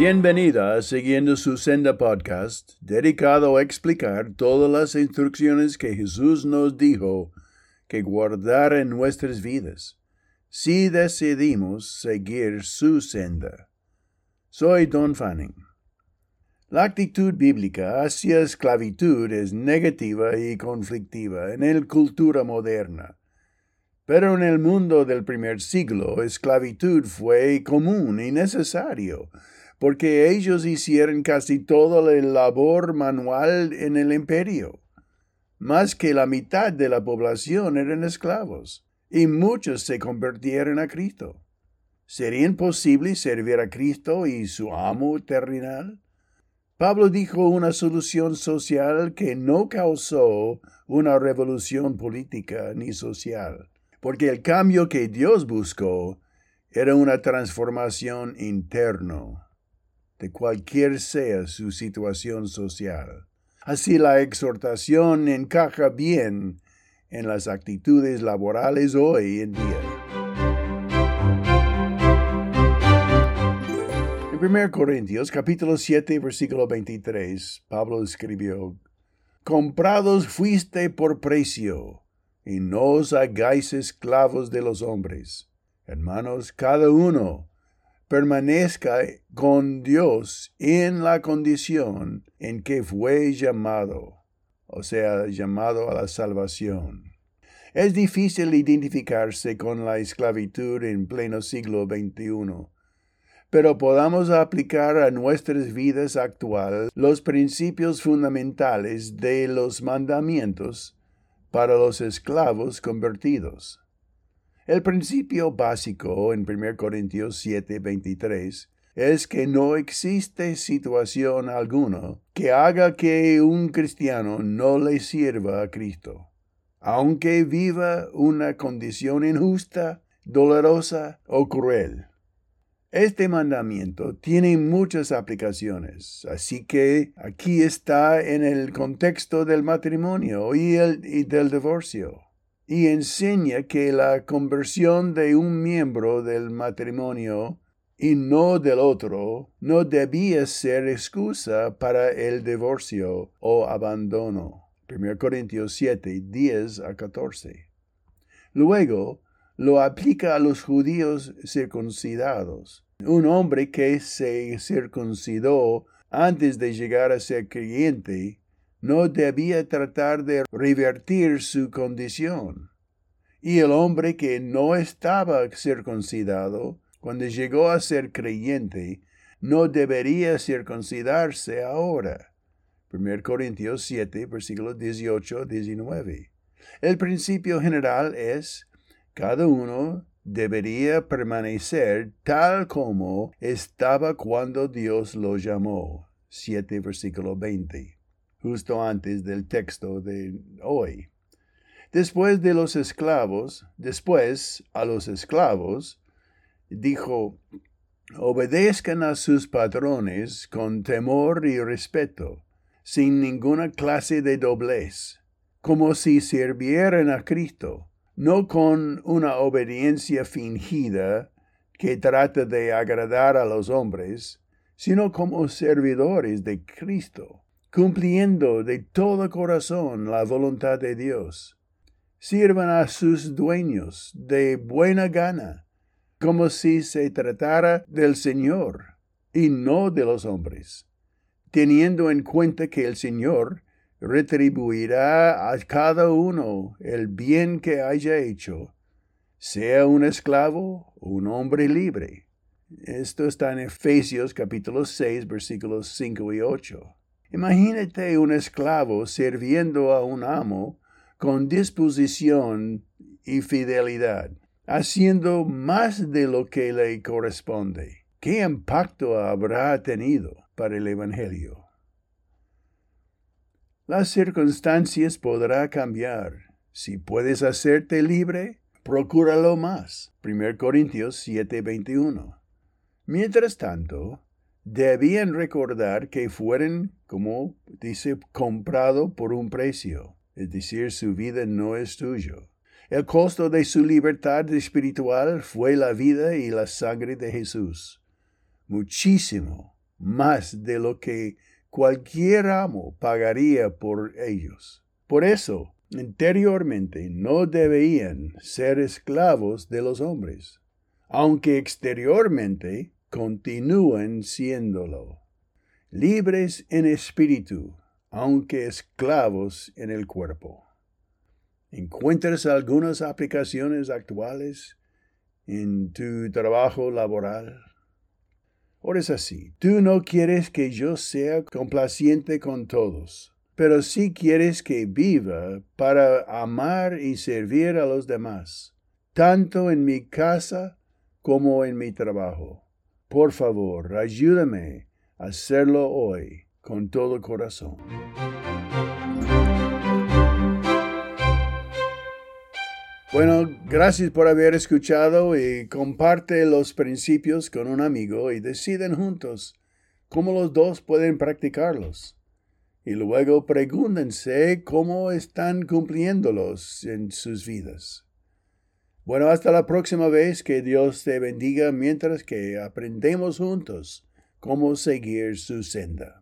Bienvenida a Siguiendo su Senda podcast, dedicado a explicar todas las instrucciones que Jesús nos dijo que guardar en nuestras vidas, si decidimos seguir su senda. Soy Don Fanning. La actitud bíblica hacia esclavitud es negativa y conflictiva en la cultura moderna. Pero en el mundo del primer siglo, esclavitud fue común y necesario, porque ellos hicieron casi toda la labor manual en el imperio. Más que la mitad de la población eran esclavos, y muchos se convirtieron a Cristo. ¿Sería imposible servir a Cristo y su amo terrenal? Pablo dijo una solución social que no causó una revolución política ni social, porque el cambio que Dios buscó era una transformación interna de cualquier sea su situación social. Así la exhortación encaja bien en las actitudes laborales hoy en día. En 1 Corintios capítulo 7 versículo 23, Pablo escribió, Comprados fuiste por precio, y no os hagáis esclavos de los hombres. Hermanos, cada uno permanezca con Dios en la condición en que fue llamado, o sea, llamado a la salvación. Es difícil identificarse con la esclavitud en pleno siglo XXI, pero podamos aplicar a nuestras vidas actuales los principios fundamentales de los mandamientos para los esclavos convertidos. El principio básico en 1 Corintios 7, 23 es que no existe situación alguna que haga que un cristiano no le sirva a Cristo, aunque viva una condición injusta, dolorosa o cruel. Este mandamiento tiene muchas aplicaciones, así que aquí está en el contexto del matrimonio y, el, y del divorcio y enseña que la conversión de un miembro del matrimonio y no del otro no debía ser excusa para el divorcio o abandono. 1 Corintios 7, 10 a 14. Luego, lo aplica a los judíos circuncidados. Un hombre que se circuncidó antes de llegar a ser creyente no debía tratar de revertir su condición. Y el hombre que no estaba circuncidado, cuando llegó a ser creyente, no debería circuncidarse ahora. 1 Corintios 7, versículos 18 19. El principio general es, cada uno debería permanecer tal como estaba cuando Dios lo llamó. 7, versículo 20 justo antes del texto de hoy. Después de los esclavos, después a los esclavos, dijo, obedezcan a sus patrones con temor y respeto, sin ninguna clase de doblez, como si sirvieran a Cristo, no con una obediencia fingida que trata de agradar a los hombres, sino como servidores de Cristo cumpliendo de todo corazón la voluntad de Dios. Sirvan a sus dueños de buena gana, como si se tratara del Señor y no de los hombres, teniendo en cuenta que el Señor retribuirá a cada uno el bien que haya hecho, sea un esclavo o un hombre libre. Esto está en Efesios capítulo 6 versículos 5 y 8. Imagínate un esclavo sirviendo a un amo con disposición y fidelidad, haciendo más de lo que le corresponde. ¿Qué impacto habrá tenido para el Evangelio? Las circunstancias podrá cambiar. Si puedes hacerte libre, procúralo más. 1 Corintios 7:21. Mientras tanto, debían recordar que fueron, como dice, comprado por un precio, es decir, su vida no es tuyo. El costo de su libertad espiritual fue la vida y la sangre de Jesús. Muchísimo, más de lo que cualquier amo pagaría por ellos. Por eso, interiormente no debían ser esclavos de los hombres, aunque exteriormente continúen siéndolo. Libres en espíritu, aunque esclavos en el cuerpo. ¿Encuentras algunas aplicaciones actuales en tu trabajo laboral? Ahora es así, tú no quieres que yo sea complaciente con todos, pero sí quieres que viva para amar y servir a los demás, tanto en mi casa como en mi trabajo. Por favor, ayúdame a hacerlo hoy con todo corazón. Bueno, gracias por haber escuchado y comparte los principios con un amigo y deciden juntos cómo los dos pueden practicarlos. Y luego pregúntense cómo están cumpliéndolos en sus vidas. Bueno, hasta la próxima vez que Dios te bendiga mientras que aprendemos juntos cómo seguir su senda.